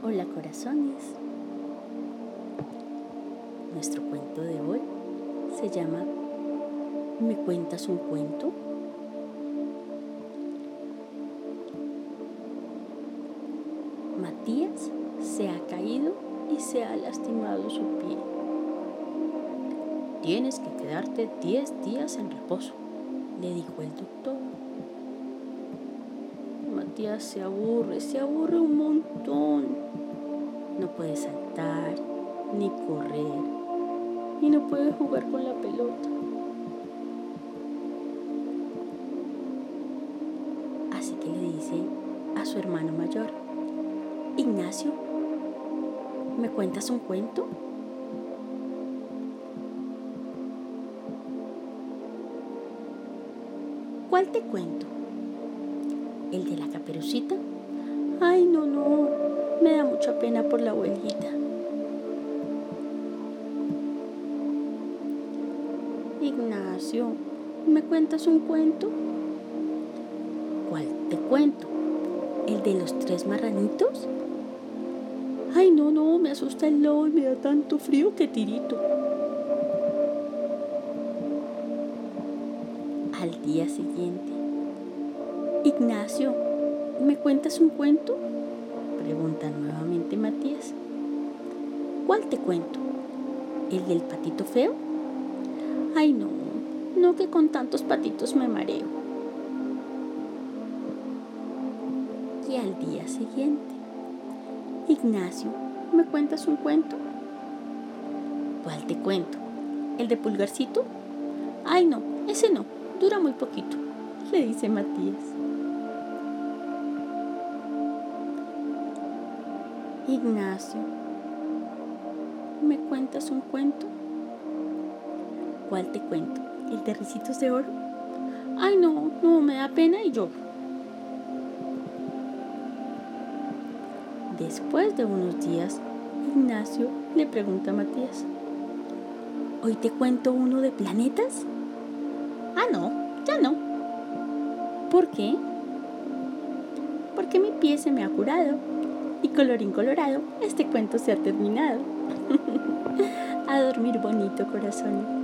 Hola corazones. Nuestro cuento de hoy se llama ¿Me cuentas un cuento? Matías se ha caído y se ha lastimado su pie. Tienes que quedarte 10 días en reposo, le dijo el doctor. Matías se aburre, se aburre un montón. No puede saltar, ni correr, y no puede jugar con la pelota. Así que le dice a su hermano mayor, Ignacio, ¿me cuentas un cuento? ¿Cuál te cuento? ¿El de la caperucita? Ay, no, no, me da mucha pena por la abuelita. Ignacio, ¿me cuentas un cuento? ¿Cuál te cuento? ¿El de los tres marranitos? Ay, no, no, me asusta el lobo y me da tanto frío que tirito. Al día siguiente, Ignacio, ¿me cuentas un cuento? Pregunta nuevamente Matías. ¿Cuál te cuento? ¿El del patito feo? Ay, no, no que con tantos patitos me mareo. Y al día siguiente, Ignacio, ¿me cuentas un cuento? ¿Cuál te cuento? ¿El de pulgarcito? Ay, no, ese no, dura muy poquito, le dice Matías. Ignacio, ¿me cuentas un cuento? ¿Cuál te cuento? ¿El de ricitos de oro? Ay, no, no, me da pena y yo. Después de unos días, Ignacio le pregunta a Matías, ¿hoy te cuento uno de planetas? Ah, no, ya no. ¿Por qué? Porque mi pie se me ha curado y colorín colorado, este cuento se ha terminado. a dormir bonito, corazón.